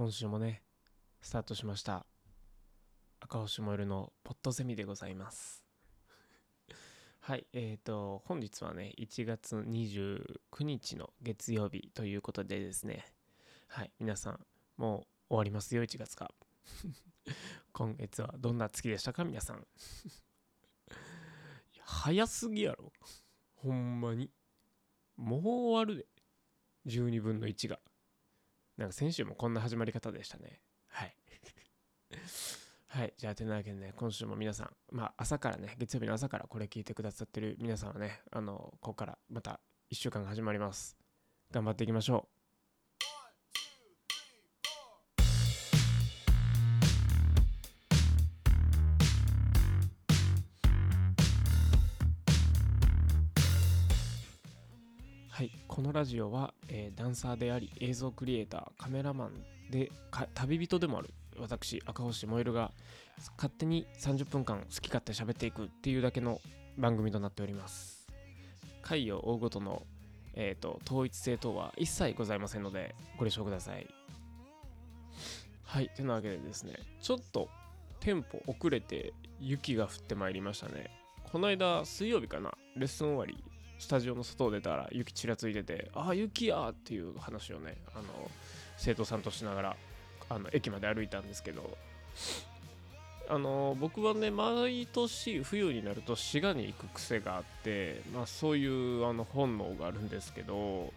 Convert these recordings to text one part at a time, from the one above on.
今週もねスタートしました。赤星燃えるのポットゼミでございます。はいえーと本日はね1月29日の月曜日ということでですね。はい皆さんもう終わりますよ1月が 今月はどんな月でしたか皆さん。早すぎやろ。ほんまに。もう終わるで。12分の1が。なんか先週もこんな始まり方でしたね。はい。はい。じゃあてなわけでね今週も皆さんまあ朝からね月曜日の朝からこれ聞いてくださってる皆さんはねあのここからまた1週間が始まります。頑張っていきましょう。はい。このラジオは、えーダンサーであり映像クリエイターカメラマンで旅人でもある私赤星燃えるが勝手に30分間好き勝手喋っていくっていうだけの番組となっております。回を追うごとの、えー、と統一性等は一切ございませんのでご了承ください。はい。てなわけでですねちょっとテンポ遅れて雪が降ってまいりましたね。この間水曜日かなレッスン終わりスタジオの外を出たら雪ちらついててああ雪やっていう話をねあの生徒さんとしながらあの駅まで歩いたんですけどあの僕はね毎年冬になると滋賀に行く癖があって、まあ、そういうあの本能があるんですけど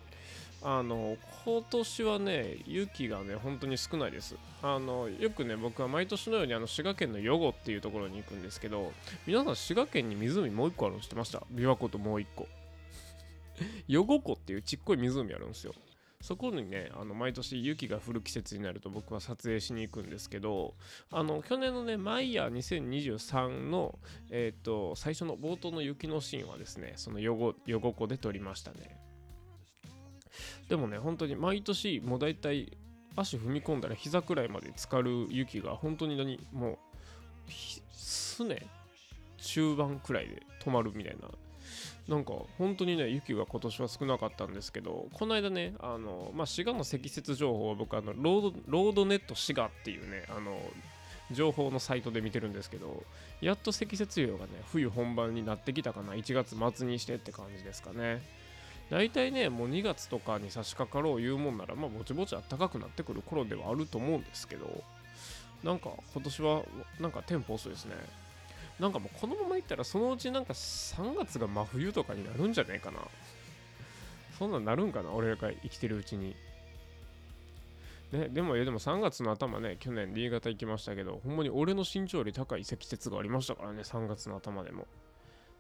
あの今年はね雪がね本当に少ないです。あのよくね僕は毎年のようにあの滋賀県の余呉っていうところに行くんですけど皆さん滋賀県に湖もう一個あるの知ってました？琵琶湖ともう一個。余呉湖っていうちっこい湖あるんですよ。そこにねあの毎年雪が降る季節になると僕は撮影しに行くんですけどあの去年のねマイヤー2023の、えー、と最初の冒頭の雪のシーンはですねその余呉余呉湖で撮りましたね。でもね本当に毎年もう大体足踏み込んだら膝くらいまで浸かる雪が本当に何もうすね中盤くらいで止まるみたいななんか本当にね雪が今年は少なかったんですけどこの間ねあの、まあ、滋賀の積雪情報を僕あのロードロードネット滋賀っていうねあの情報のサイトで見てるんですけどやっと積雪量がね冬本番になってきたかな1月末にしてって感じですかね。大体ねもう2月とかに差し掛かろう言うもんならまあぼちぼち暖かくなってくる頃ではあると思うんですけどなんか今年はなんかテンポ遅いですね。なんかもうこのままいったらそのうちなんか3月が真冬とかになるんじゃねえかな。そんなんなるんかな俺らが生きてるうちに。ね、でもいやでも3月の頭ね去年新潟行きましたけどほんまに俺の身長より高い積雪がありましたからね3月の頭でも。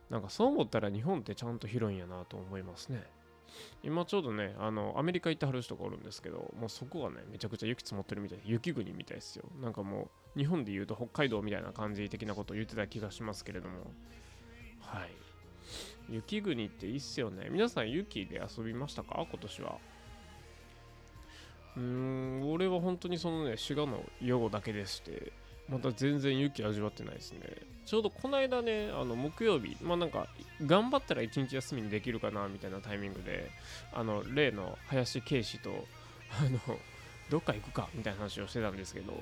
なんかそう思ったら日本ってちゃんと広いんやなと思いますね。今ちょうどねあのアメリカ行ってはる人がおるんですけどもうそこがねめちゃくちゃ雪積もってるみたい雪国みたいですよ。なんかもう日本で言うと北海道みたいな感じ的なことを言ってた気がしますけれども。はい。雪国っていいっすよね。皆さん雪で遊びましたか？今年は。うーん俺は本当にそのね滋賀の予後だけでして。また全然雪味わってないですね。ちょうどこの間ねあの木曜日まあなんか頑張ったら一日休みにできるかなみたいなタイミングであの例の林圭司とあのどっか行くかみたいな話をしてたんですけど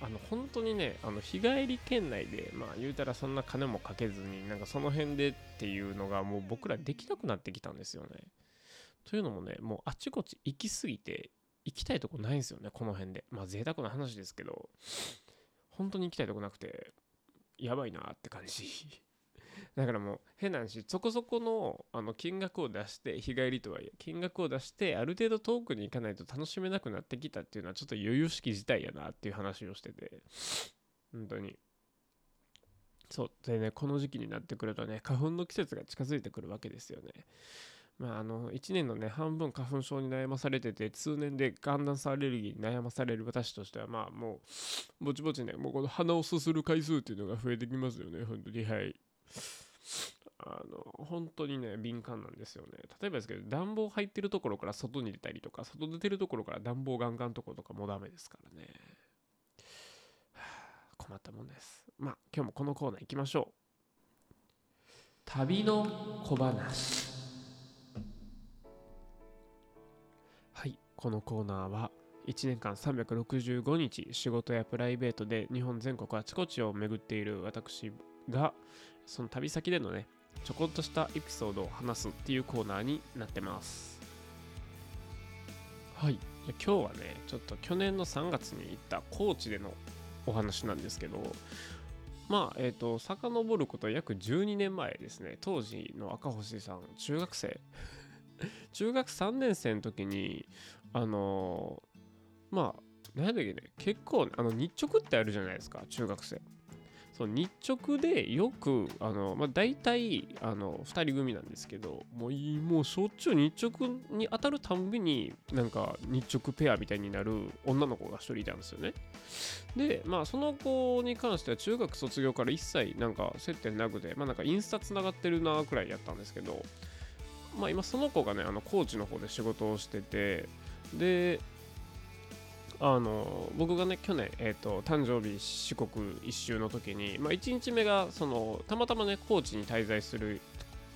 あの本当にねあの日帰り圏内でまあ言うたらそんな金もかけずになんかその辺でっていうのがもう僕らできなくなってきたんですよね。というのもねもうあちこち行き過ぎて行きたいとこないんですよねこの辺で。まあ贅沢な話ですけど。本当に行きたいとこなくてやばいなって感じ。だからもう変な話そこそこのあの金額を出して日帰りとはいえ金額を出してある程度遠くに行かないと楽しめなくなってきたっていうのはちょっと余裕式事態やなっていう話をしてて。本当に。そう。でねこの時期になってくるとね花粉の季節が近づいてくるわけですよね。まあ、あの1年のね半分花粉症に悩まされてて通年で寒暖差アレルギーに悩まされる私としてはまあもうぼちぼちねもうこの鼻をすする回数っていうのが増えてきますよね本当に。はい。あの本当にね敏感なんですよね。例えばですけど暖房入ってるところから外に出たりとか外出てるところから暖房ガンガンとことかもダメですからね。はあ困ったもんです。まあ今日もこのコーナー行きましょう。旅の小話。このコーナーは1年間365日仕事やプライベートで日本全国あちこちを巡っている私がその旅先でのねちょこっとしたエピソードを話すっていうコーナーになってます。はい。今日はねちょっと去年の3月に行った高知でのお話なんですけどまあえっ、ー、と遡ること約12年前ですね。当時の赤星さん中学生。中学3年生の時にあのー、まあ何だっけね結構あの日直ってあるじゃないですか中学生。そう日直でよくあの、まあ、大体あの2人組なんですけどもうもうしょっちゅう日直に当たるたんびになんか日直ペアみたいになる女の子が1人いたんですよね。でまあその子に関しては中学卒業から一切なんか接点なくてまあなんかインスタつながってるなくらいやったんですけどまあ今その子がねあの高知の方で仕事をしててであの僕がね去年、えーと、誕生日四国一周の時に、まあ、1日目がそのたまたまね高知に滞在する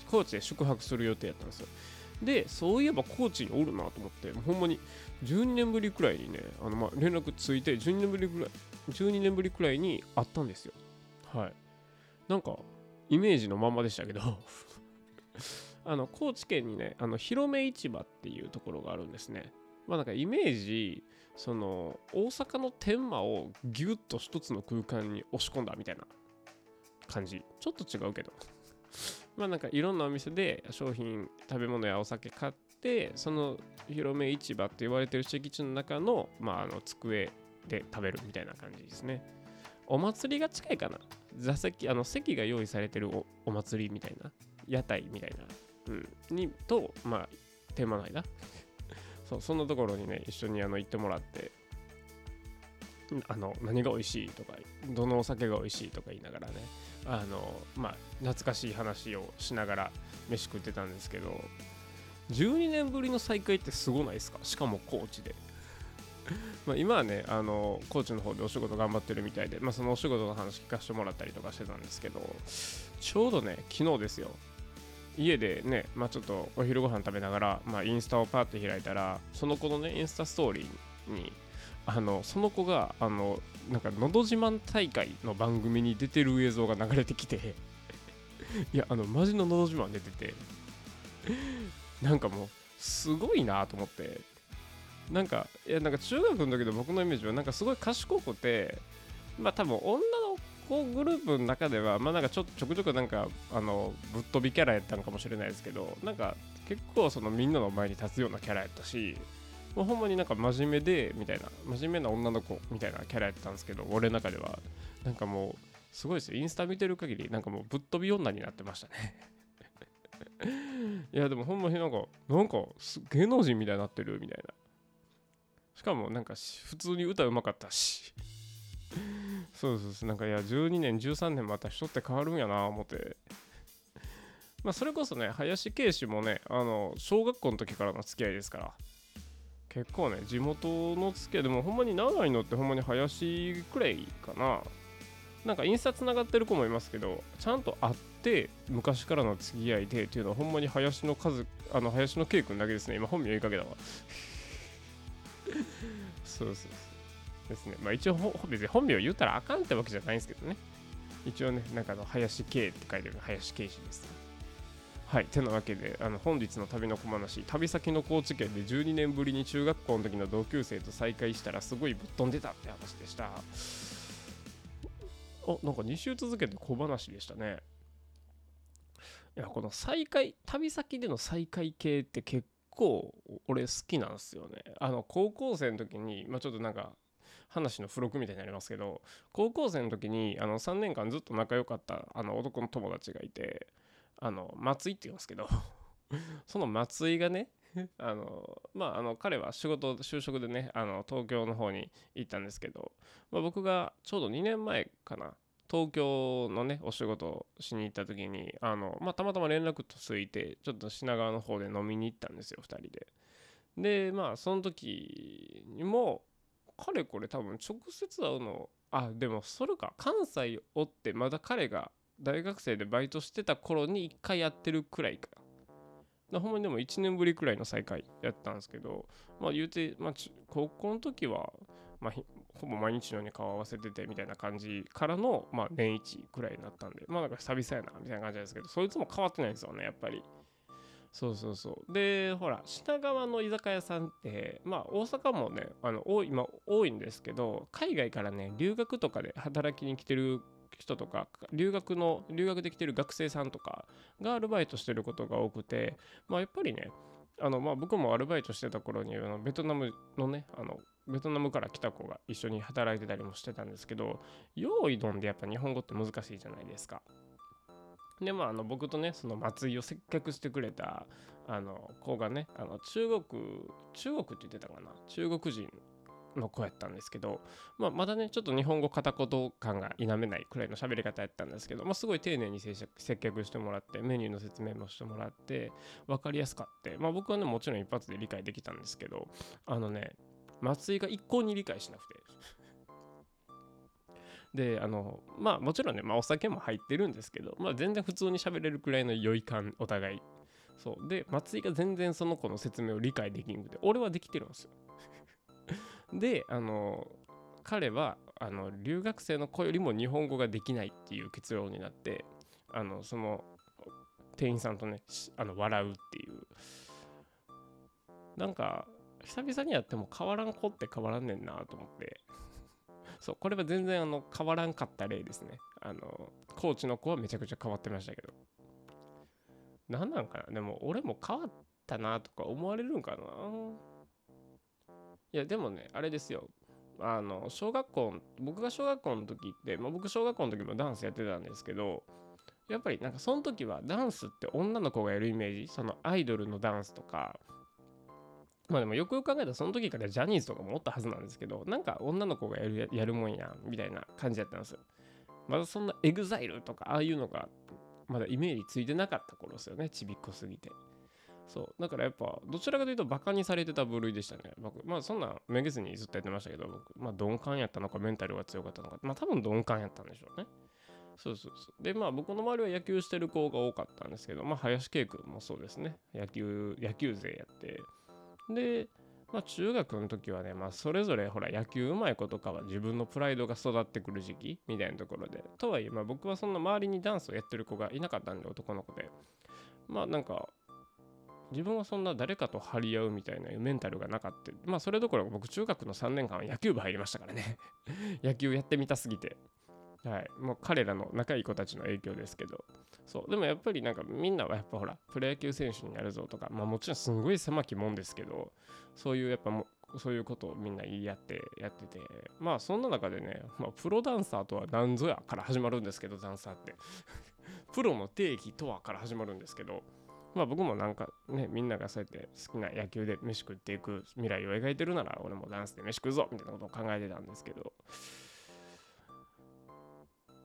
高知で宿泊する予定やったんですよ。でそういえば高知におるなと思ってほんまに12年ぶりくらいにねあのまあ連絡ついて12年ぶりくらい12年ぶりくらいに会ったんですよ。はい。なんかイメージのままでしたけど。あの高知県にねあの広め市場っていうところがあるんですね。まあなんかイメージその大阪の天満をギュッと一つの空間に押し込んだみたいな感じ。ちょっと違うけど。まあなんかいろんなお店で商品食べ物やお酒買ってその広め市場って言われてる敷地の中の,、まあ、あの机で食べるみたいな感じですね。お祭りが近いかな。座席あの席が用意されてるおお祭りみたいな。屋台みたいな、うん、にとまあ天満の間。そうそんなところにね一緒にあの行ってもらってあの何が美味しいとかどのお酒が美味しいとか言いながらねあのまあ懐かしい話をしながら飯食ってたんですけど12年ぶりの再会ってすごないですか？しかも高知で。ま今はねあの高知の方でお仕事頑張ってるみたいで、まあ、そのお仕事の話聞かせてもらったりとかしてたんですけどちょうどね昨日ですよ。家でね、まあ、ちょっとお昼ご飯食べながら、まあ、インスタをパッて開いたらその子のねインスタストーリーにあのその子があのなんか「のど自慢大会」の番組に出てる映像が流れてきて いやあのマジの「のど自慢」出ててなんかもうすごいなと思って。なんかいやなんか中学の時の僕のイメージはなんかすごい賢くてまあ多分女のグループの中ではまあなんかちょちょくちょくなんかあのぶっ飛びキャラやったのかもしれないですけどなんか結構そのみんなの前に立つようなキャラやったしもうほんまになんか真面目でみたいな真面目な女の子みたいなキャラやったんですけど俺の中ではなんかもうすごいですよ。インスタ見てる限りなんかもうぶっ飛び女になってましたね。いやでもほんまになんかなんか芸能人みたいになってるみたいな。しかもなんか普通に歌うまかったし。そうそうそう。なんかいや12年13年また人って変わるんやな思って。まあそれこそね林圭氏もねあの小学校の時からの付き合いですから。結構ね地元の付き合いでもほんまに長いのってほんまに林くらいかな。なんか印刷つながってる子もいますけどちゃんと会って昔からの付き合いでっていうのはほんまに林の数あの林の圭君だけですね。今本名言いかけたわ。そうそうそう。ですね。まあ一応、別に本名を言ったらあかんってわけじゃないんですけどね。一応ね、なんかの林圭って書いてる林圭氏です、はい。てなわけで、あの本日の旅の小話、旅先の高知県で12年ぶりに中学校の時の同級生と再会したらすごいぶっ飛んでたって話でした。お、なんか2週続けて小話でしたね。いや、この再会、旅先での再会系って結構俺好きなんですよね。あの高校生の時に、まあ、ちょっとなんか話の付録みたいになりますけど高校生の時にあの3年間ずっと仲良かったあの男の友達がいてあの松井って言いますけど その松井がねあのまああの彼は仕事就職でねあの東京の方に行ったんですけど、まあ、僕がちょうど2年前かな東京のねお仕事をしに行った時にあの、まあ、たまたま連絡とついてちょっと品川の方で飲みに行ったんですよ2人で。でまあその時にもかれこれ多分直接会うのあでもそれか関西おってまだ彼が大学生でバイトしてた頃に1回やってるくらいかほんまにでも1年ぶりくらいの再会やったんですけど、まあ言うて、まあ、高校の時は、まあ、ほぼ毎日のように顔合わせててみたいな感じからの、まあ、年一くらいになったんで、まあなんか久々やなみたいな感じなんですけど、そいつも変わってないんですよね、やっぱり。そうそうそうでほら品川の居酒屋さんってまあ大阪もねあの今多いんですけど海外からね留学とかで働きに来てる人とか留学の留学で来てる学生さんとかがアルバイトしてることが多くてまあやっぱりねあのまあ僕もアルバイトしてた頃にあのベトナムのねあのベトナムから来た子が一緒に働いてたりもしてたんですけど用意どんでやっぱ日本語って難しいじゃないですか。でまあ、あの僕とねその松井を接客してくれたあの子がねあの中国中国って言ってたかな中国人の子やったんですけど、まあ、まだねちょっと日本語片言感が否めないくらいの喋り方やったんですけど、まあ、すごい丁寧に接客してもらってメニューの説明もしてもらって分かりやすかって、まあ、僕はねもちろん一発で理解できたんですけどあのね松井が一向に理解しなくて。であのまあもちろんね、まあ、お酒も入ってるんですけど、まあ、全然普通に喋れるくらいの酔い感お互い。そう。で松井が全然その子の説明を理解できんくて俺はできてるんですよ。であの彼はあの留学生の子よりも日本語ができないっていう結論になってあのその店員さんとねあの笑うっていう。なんか久々にやっても変わらん子って変わらんねんなと思って。そう、これは全然あの変わらんかった例ですね。あの、コーチの子はめちゃくちゃ変わってましたけど。何なんかな？でも俺も変わったなとか思われるんかな？いや、でもね、あれですよ。あの、小学校、僕が小学校の時って、まあ、僕小学校の時もダンスやってたんですけど、やっぱりなんかその時はダンスって女の子がやるイメージ、そのアイドルのダンスとか、まあでもよくよく考えたらその時からジャニーズとかもおったはずなんですけど、なんか女の子がやるやるもんやんみたいな感じだったんですよ。まだそんな EXILE とかああいうのがまだイメージついてなかった頃ですよね、ちびっこすぎて。そう。だからやっぱ、どちらかというとバカにされてた部類でしたね。僕、まあそんなめげずにずっとやってましたけど、僕、まあ鈍感やったのかメンタルが強かったのか、まあ多分鈍感やったんでしょうね。そうそうそう。で、まあ僕の周りは野球してる子が多かったんですけど、まあ林圭君もそうですね。野球、野球勢やって、で、まあ、中学の時はね、まあ、それぞれほら野球うまい子とかは自分のプライドが育ってくる時期みたいなところで。とはいえ、まあ、僕はそんな周りにダンスをやってる子がいなかったんで男の子で。まあなんか自分はそんな誰かと張り合うみたいなメンタルがなかった。まあそれどころか僕中学の3年間は野球部入りましたからね。野球やってみたすぎて。はい、もう彼らの仲いい子たちの影響ですけど。そう。でもやっぱりなんかみんなはやっぱほらプロ野球選手になるぞとかまあもちろんすごい狭きもんですけどそういうやっぱもそういうことをみんな言い合ってやってて。まあそんな中でね、まあ、プロダンサーとは何ぞやから始まるんですけどダンサーって。プロの定義とはから始まるんですけど。まあ僕もなんかねみんながそうやって好きな野球で飯食っていく未来を描いてるなら俺もダンスで飯食うぞみたいなことを考えてたんですけど。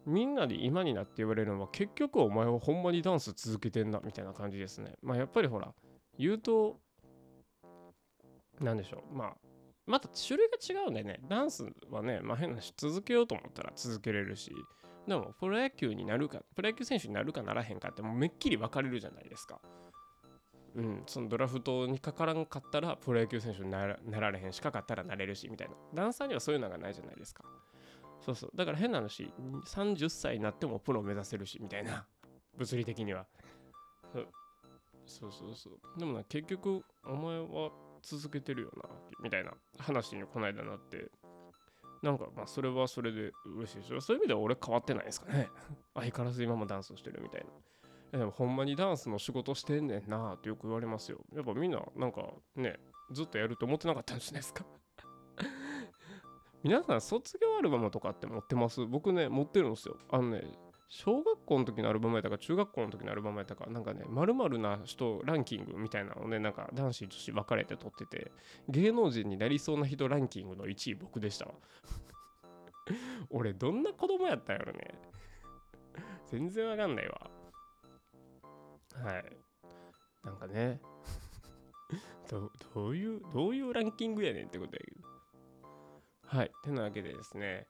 みんなで今になって言われるのは結局お前はほんまにダンス続けてんなみたいな感じですね。まあやっぱりほら言うと何でしょうまあまた種類が違うんでねダンスはねまあ変なし続けようと思ったら続けれるしでもプロ野球になるかプロ野球選手になるかならへんかってもうめっきり分かれるじゃないですか。うん、そのドラフトにかからんかったらプロ野球選手になられへんしかかったらなれるしみたいなダンサーにはそういうのがないじゃないですか。そうそう。だから変な話、30歳になってもプロ目指せるし、みたいな。物理的には。そうそうそうでもな、結局、お前は続けてるよな、みたいな話にこの間なって、なんかまあそれはそれで嬉しいですよ。そういう意味では俺変わってないですかね。相変わらず今もダンスしてるみたいな。でもほんまにダンスの仕事してんねんなってよく言われますよ。やっぱみんななんかね、ずっとやると思ってなかったんじゃないですか。皆さん卒業アルバムとかって持ってます？僕ね、持ってるんですよ。あのね、小学校の時のアルバムやったか、中学校の時のアルバムやったか、なんかね、まるな人ランキングみたいなのをね、なんか男子女子分かれて撮ってて、芸能人になりそうな人ランキングの1位僕でしたわ。俺、どんな子供やったんやろね。全然わかんないわ。はい。なんかね ど、どういう、どういうランキングやねんってことやけど。はい。てなわけでですね、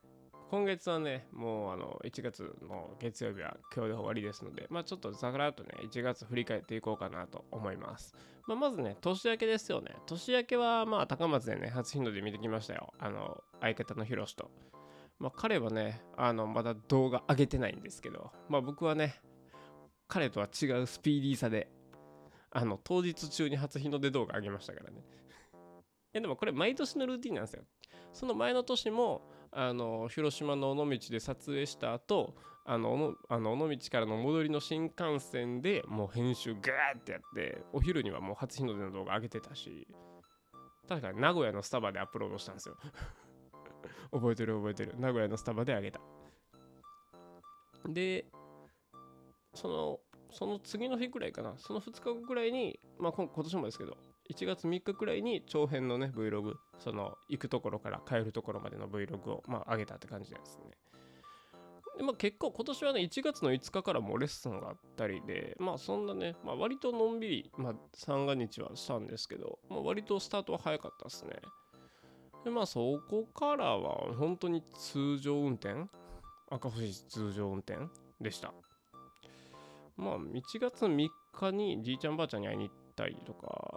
今月はねもうあの1月の月曜日は今日で終わりですのでまあちょっとざらっとね1月振り返っていこうかなと思います、まあ、まずね年明けですよね。年明けはまあ高松でね初日の出見てきましたよ。あの相方のヒロシと。まあ彼はねあのまだ動画上げてないんですけどまあ僕はね彼とは違うスピーディーさであの当日中に初日の出動画上げましたからね。やでもこれ毎年のルーティンなんですよ。その前の年もあの広島の尾道で撮影した後あのあの尾道からの戻りの新幹線でもう編集ガーってやってお昼にはもう初日の出の動画上げてたし確かに名古屋のスタバでアップロードしたんですよ。覚えてる覚えてる。名古屋のスタバで上げた。でそのその次の日ぐらいかな。その2日後ぐらいにまあ今年もですけど1月3日くらいに長編のね Vlog その行くところから帰るところまでの Vlog をまあ上げたって感じですね。でまあ結構今年はね1月の5日からもレッスンがあったりでまあそんなね、まあ、割とのんびり、まあ、三が日はしたんですけど、まあ、割とスタートは早かったですね。でまあそこからは本当に通常運転？赤星通常運転？でした。まあ1月3日にじいちゃんばあちゃんに会いに行ったりとか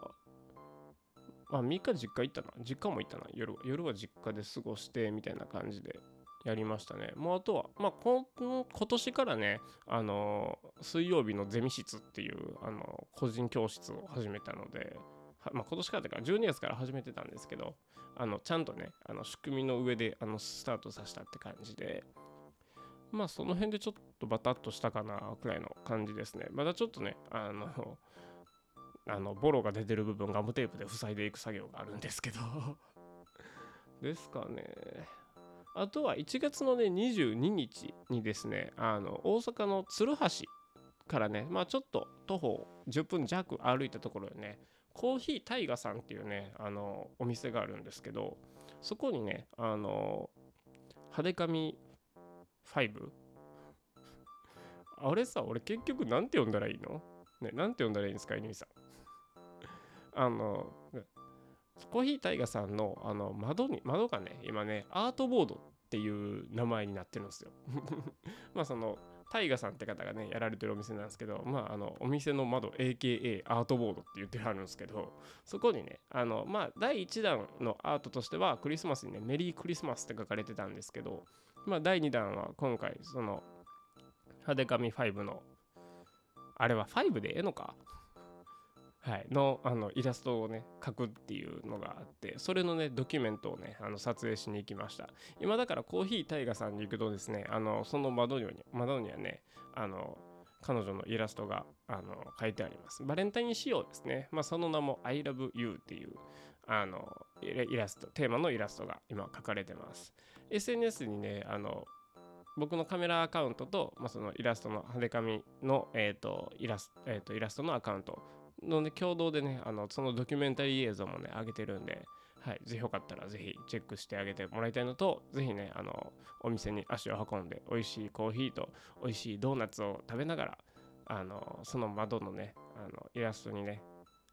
あ、3日実家行ったな。実家も行ったな。夜は。夜は実家で過ごしてみたいな感じでやりましたね。もうあとは、まあ、今年からね、あの水曜日のゼミ室っていう、あの個人教室を始めたので、まあ、今年からというか12月から始めてたんですけど、あのちゃんとね、あの仕組みの上であのスタートさせたって感じで、まあその辺でちょっとバタッとしたかなくらいの感じですね。まだちょっとね、あの、あのボロが出てる部分ガムテープで塞いでいく作業があるんですけど。ですかね。あとは1月のね22日にですねあの大阪の鶴橋からねまあちょっと徒歩10分弱歩いたところでねコーヒータイガさんっていうねあのお店があるんですけどそこにねあの派手紙5あれさ俺結局なんて呼んだらいいの？ね、なんて呼んだらいいんですか、犬さん。あの、コーヒータイガさんのあの窓に、窓がね、今ね、アートボードっていう名前になってるんですよ。まあその、タイガさんって方がね、やられてるお店なんですけど、まああの、お店の窓、AKA アートボードって言ってあるんですけど、そこにね、あの、まあ第1弾のアートとしては、クリスマスにね、メリークリスマスって書かれてたんですけど、まあ第2弾は今回、その、派手紙5の、あれは5でええのか？はい、のあのイラストをね描くっていうのがあってそれのねドキュメントをねあの撮影しに行きました。今だからコーヒータイガさんに行くとですねあのその窓には窓にはねあの彼女のイラストがあの書いてあります。バレンタイン仕様ですね。まあその名も I love you っていうあのイラストテーマのイラストが今書かれてます。SNS にねあの僕のカメラアカウントと、まあ、そのイラストの派手紙の、えーとイラスえーとイラストのアカウントので共同でねあのそのドキュメンタリー映像もね上げてるんではい、ぜひよかったらぜひチェックしてあげてもらいたいのと、ぜひね、あの、お店に足を運んで、美味しいコーヒーと美味しいドーナツを食べながら、あの、その窓のね、あの、イラストにね、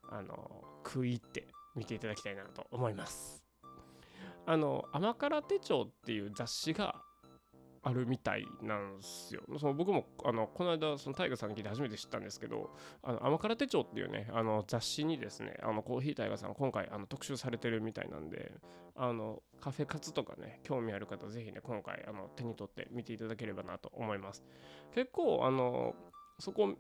あの、食い入って見ていただきたいなと思います。あの、甘辛手帳っていう雑誌があるみたいなんすよ。その僕もあのこの間そのタイガさんに聞いて初めて知ったんですけど「あの甘辛手帳」っていうねあの雑誌にですねあのコーヒータイガさん今回あの特集されてるみたいなんであのカフェ活とかね興味ある方ぜひね今回あの手に取って見ていただければなと思います。結構あのそこ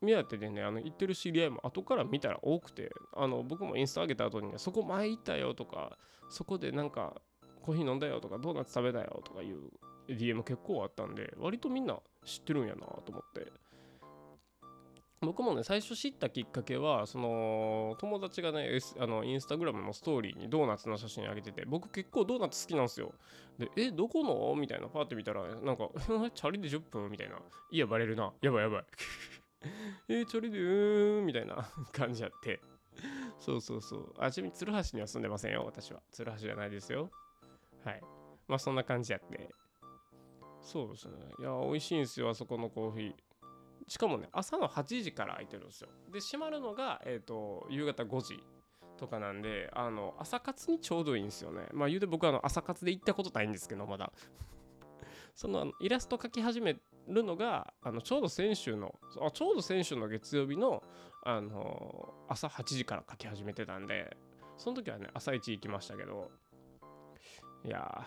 目当てでねあの行ってる知り合いも後から見たら多くてあの僕もインスタ上げた後にねそこ前行ったよとかそこでなんかコーヒー飲んだよとかドーナツ食べたよとかいう DM 結構あったんで割とみんな知ってるんやなと思って。僕もね最初知ったきっかけはその友達がね、S、あのインスタグラムのストーリーにドーナツの写真上げてて僕結構ドーナツ好きなんですよ。でえどこの？みたいなパーって見たらなんか チャリで10分みたいな。いやバレるな。やばいやばい。えチャリでうーんみたいな 感じやって。そうそうそう。あちなみに鶴橋には住んでませんよ私は。鶴橋じゃないですよ。はい。まあそんな感じやって。そうですね。いや美味しいんですよあそこのコーヒー。しかもね朝の8時から開いてるんですよ。で閉まるのが、えーと、夕方5時とかなんであの朝活にちょうどいいんですよね。まあ言うて僕はあの朝活で行ったことないんですけどまだ。そのイラスト描き始めるのがあのちょうど先週のあちょうど先週の月曜日のあの朝8時から描き始めてたんでその時はね朝一行きましたけどいや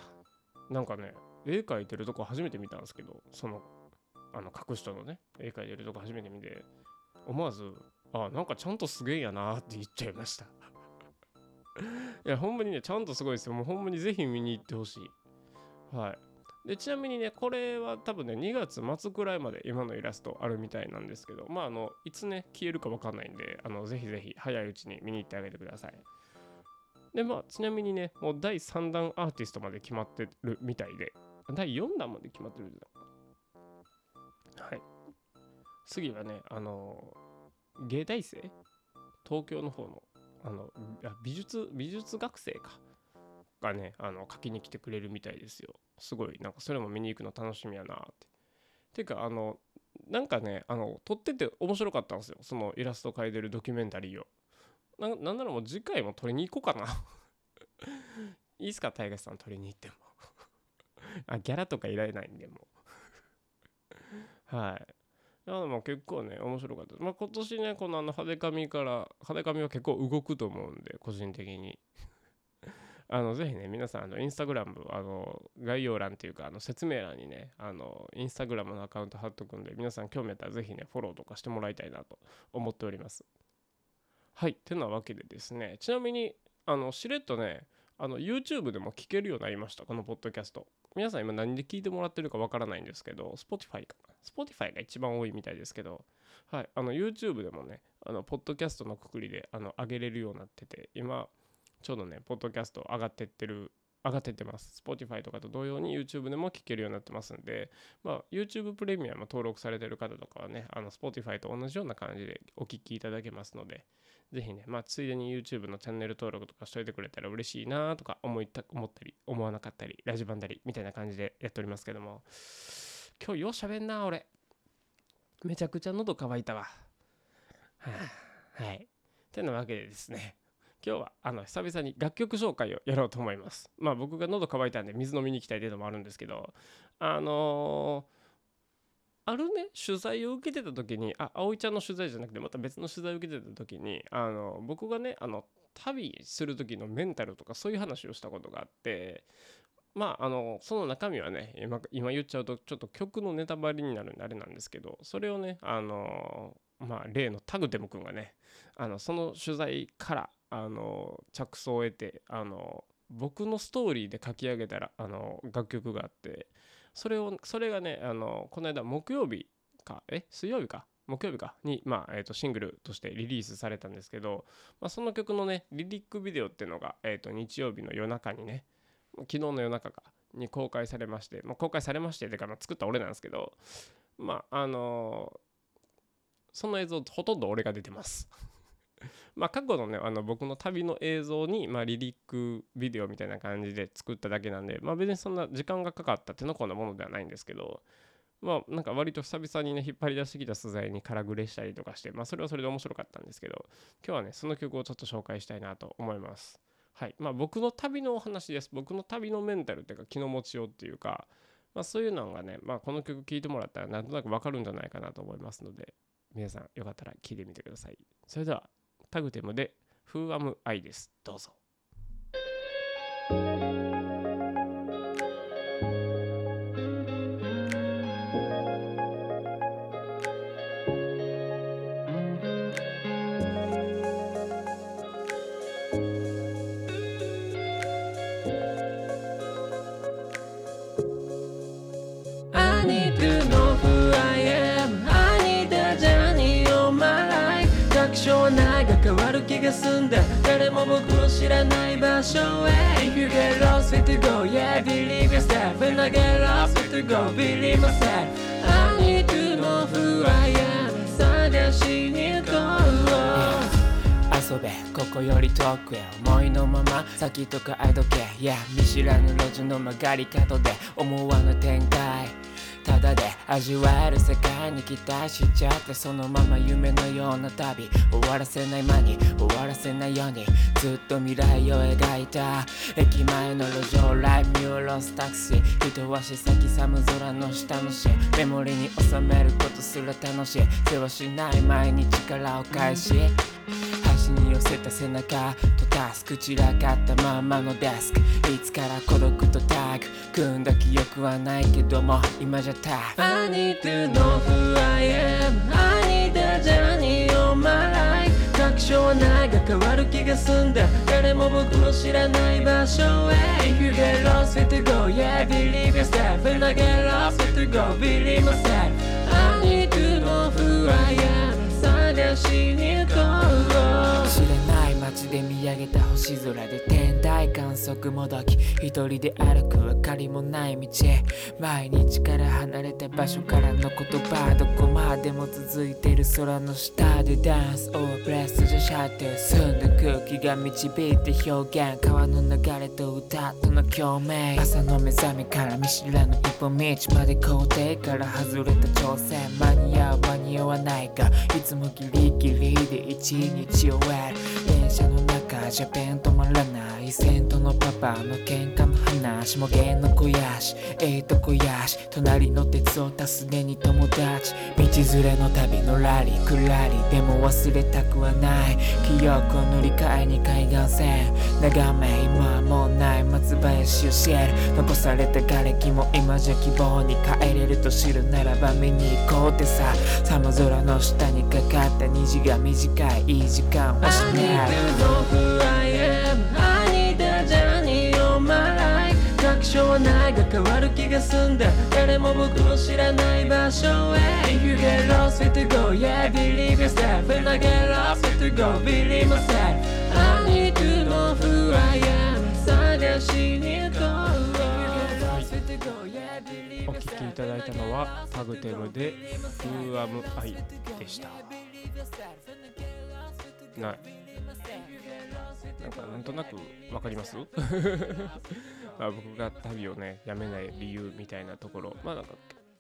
ーなんかね絵描いてるとこ初めて見たんですけどそのあの描く人のね絵描いてるとこ初めて見て思わずあなんかちゃんとすげえやなって言っちゃいました。いやほんまにねちゃんとすごいですよ。もうほんまにぜひ見に行ってほしい。はい。でちなみにねこれは多分ね2月末くらいまで今のイラストあるみたいなんですけどまああのいつね消えるか分かんないんであのぜひぜひ早いうちに見に行ってあげてください。でまあちなみにねもう第3弾アーティストまで決まってるみたいで。第4弾まで決まってるじゃん。はい。次はねあの芸大生？東京の方のあの美術美術学生か。がねあの書きに来てくれるみたいですよ。すごいなんかそれも見に行くの楽しみやなって。ていうかあのなんかねあの撮ってて面白かったんですよ。そのイラスト描いてるドキュメンタリーを。ななんならもう次回も撮りに行こうかな。いいっすか大河さん撮りに行っても。あギャラとかいられないんでもう。はい。いやでも結構ね面白かったまあ今年ねこのあの派手髪から派手髪は結構動くと思うんで個人的に。あのぜひね皆さんあのインスタグラムあの概要欄っていうかあの説明欄にねあのインスタグラムのアカウント貼っとくんで皆さん興味あったらぜひねフォローとかしてもらいたいなと思っております。はいてなわけでですねちなみにあのしれっとねあの YouTube でも聞けるようになりましたこのポッドキャスト皆さん今何で聞いてもらってるかわからないんですけど Spotify かな Spotify が一番多いみたいですけどはいあの YouTube でもねあのポッドキャストのくくりであの上げれるようになってて今ちょうどね、ポッドキャスト上がってってる、上がってってます。Spotify とかと同様に YouTube でも聞けるようになってますんで、まあ、YouTube プレミアム登録されてる方とかはね、あの Spotify と同じような感じでお聞きいただけますので、ぜひね、まあ、ついでに YouTube のチャンネル登録とかしといてくれたら嬉しいなとか思いた思ったり、思わなかったり、ラジバンだりみたいな感じでやっておりますけども、今日ようしゃべんな、俺。めちゃくちゃ喉乾いたわ。はあ、はい。てなわけでですね、今日はあの久々に楽曲紹介をやろうと思います。まあ僕が喉乾いたんで水飲みに行きたいっていうのもあるんですけど、あのー、あるね。取材を受けてた時にあ葵ちゃんの取材じゃなくてまた別の取材を受けてた時にあの僕がねあの旅する時のメンタルとかそういう話をしたことがあってまああのその中身はね今今言っちゃうとちょっと曲のネタバレになるんであれなんですけどそれをねあのまあ例のタグテム君がねあのその取材からあの着想を得てあの僕のストーリーで書き上げたらあの楽曲があってそれをそれがねあのこの間木曜日かえ水曜日か？木曜日か？に、まあえー、とシングルとしてリリースされたんですけど、まあ、その曲のねリリックビデオっていうのが、えー、と日曜日の夜中にね昨日の夜中かに公開されまして、まあ、公開されましててか、まあ、作った俺なんですけどまああのー、その映像ほとんど俺が出てます。まあ過去のねあの僕の旅の映像に、まあ、リリックビデオみたいな感じで作っただけなんでまあ別にそんな時間がかかった手の込んだものではないんですけどまあなんか割と久々にね引っ張り出してきた素材に空グレしたりとかしてまあそれはそれで面白かったんですけど今日はねその曲をちょっと紹介したいなと思います。はい。まあ僕の旅のお話です。僕の旅のメンタルっていうか気の持ちようっていうかまあそういうのがねまあこの曲聴いてもらったらなんとなくわかるんじゃないかなと思いますので皆さんよかったら聴いてみてください。それでは。タグテムでフーアムアイです。どうぞ。がすんだ誰も僕の知らない場所へ If you get lost, fit to go Yeah, believe yourself When I get lost, fit to go Believe myself I need to know who I am 探しに行こう遊べここより遠くへ思いのまま先とかあどけ Yeah 見知らぬ路地の曲がり角で思わぬ展開ただで味わえる世界に期待しちゃってそのまま夢のような旅。終わらせない間に。終わらせないように。ずっと未来を描いた。駅前の路上ライブミューロスタクシー。一足先寒空の下のしメモリに収めることすら楽しい。世話しない毎日からを返し。端に寄せた背中とタスク散らかったままのデスクいつから孤独とタッグ組んだ記憶はないけども今じゃタフ I need to know who I am I need a journey on my life 確証はないが変わる気がすんだ誰も僕の知らない場所へ If you get lost with to go yeah believe yourself And I get lost with to go believe myself I need to know who I am 探しに行こう街で見上げた星空で天体観測もどき一人で歩く明かりもない道毎日から離れた場所からの言葉どこまでも続いてる空の下でダンスオーブレスじゃシャッて澄んだ空気が導いて表現川の流れと歌との共鳴。朝の目覚めから見知らぬ一歩道まで校庭から外れた挑戦。間に合う間に合わないがいつもギリギリで一日終える。電車の中じゃペン止まらない先頭のパパの喧嘩の話も芸の肥やし。ええとこやし。隣の鉄をすでに友達。道連れの旅のラリくらりでも忘れたくはない。記憶を塗り替えに海岸線。眺め今もうない松林をシェル残された瓦礫も今じゃ希望に帰れると知るならば見に行こうってさ。寒空の下にかかった虹が短いいい時間をしな確証はないが変わる気がすんだ誰も僕の知らない場所へ If you get lost with to go yeah believe yourself And I get lost with to go believe myself I need to know who I am 探しに行こうお聴きいただいたのはタグテムで「フーアムアイ」でしたななんかなんとなくわかります？まあ僕が旅をねやめない理由みたいなところ。まあなんか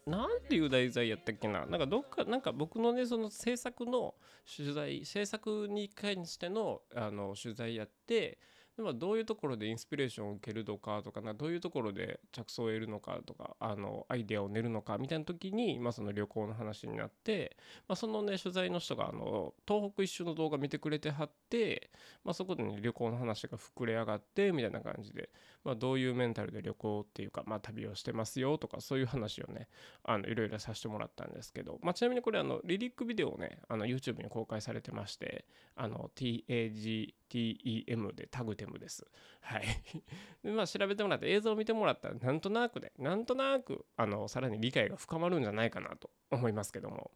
なんていう題材やったっけな？なんかどっかなんか僕のねその制作の取材制作に関してのあの取材やってでまあ、どういうところでインスピレーションを受けるのかとかなどういうところで着想を得るのかとかあのアイデアを練るのかみたいな時に、まあ、その旅行の話になって、まあ、そのね取材の人があの東北一周の動画見てくれてはって、まあ、そこでね旅行の話が膨れ上がってみたいな感じで、まあ、どういうメンタルで旅行っていうか、まあ、旅をしてますよとかそういう話をねあのいろいろさせてもらったんですけど、まあ、ちなみにこれあのリリックビデオをねあの YouTube に公開されてましてあの TAGTEM でタグテムです。はい。でまあ調べてもらって映像を見てもらったらなんとなくねなんとなくあのさらに理解が深まるんじゃないかなと思いますけども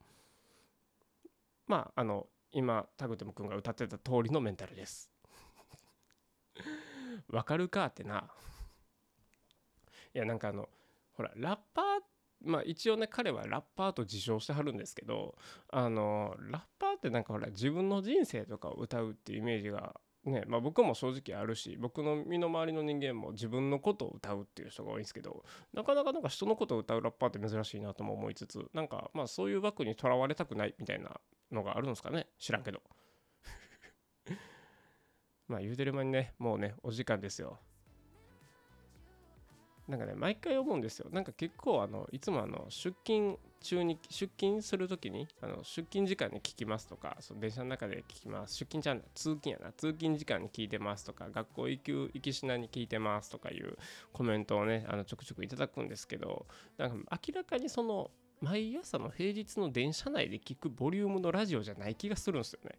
まああの今タグテムくんが歌ってた通りのメンタルです。わかるかってな。いやなんかあのほらラッパーまあ一応ね彼はラッパーと自称してはるんですけどあのラッパーってなんかほら自分の人生とかを歌うっていうイメージがねまあ僕も正直あるし僕の身の回りの人間も自分のことを歌うっていう人が多いんですけどなかなかなんか人のことを歌うラッパーって珍しいなとも思いつつなんかまあそういう枠にとらわれたくないみたいなのがあるんですかね知らんけどまあ言うてる間にねもうねお時間ですよ。なんかね毎回思うんですよ。なんか結構あのいつもあの出勤中に出勤するときにあの出勤時間に聞きますとかその電車の中で聞きます。出勤ちゃん通勤やな。通勤時間に聞いてますとか学校行く行きしなに聞いてますとかいうコメントをねあのちょくちょくいただくんですけどなんか明らかにその毎朝の平日の電車内で聞くボリュームのラジオじゃない気がするんですよね。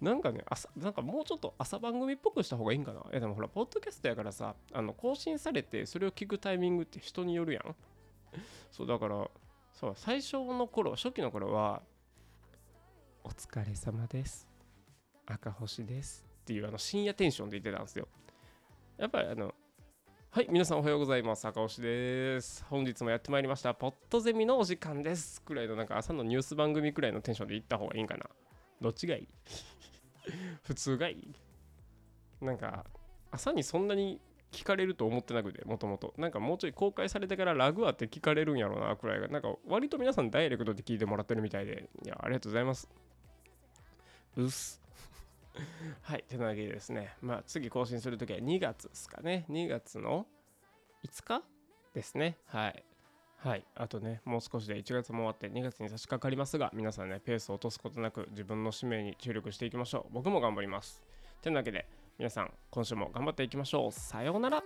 なんかね朝なんかもうちょっと朝番組っぽくした方がいいんかな。いやでもほらポッドキャストやからさあの更新されてそれを聞くタイミングって人によるやん。そうだからそう最初の頃初期の頃は「お疲れ様です。赤星です」っていうあの深夜テンションで言ってたんですよ。やっぱりあのはい皆さんおはようございます。赤星です。本日もやってまいりました。ポットゼミのお時間です。くらいのなんか朝のニュース番組くらいのテンションで行った方がいいんかな。どっちがいい？普通がいい？なんか朝にそんなに聞かれると思ってなくてもともと。なんかもうちょい公開されてからラグあって聞かれるんやろうなくらいが。なんか割と皆さんダイレクトで聞いてもらってるみたいで。いやありがとうございます。うっす。はいてなわけでですね。まあ次更新するときは2月ですかね。2月の5日ですね。はい。はい。あとねもう少しで1月も終わって2月に差し掛かりますが皆さんねペースを落とすことなく自分の使命に注力していきましょう。僕も頑張ります。てなわけで皆さん今週も頑張っていきましょう。さようなら。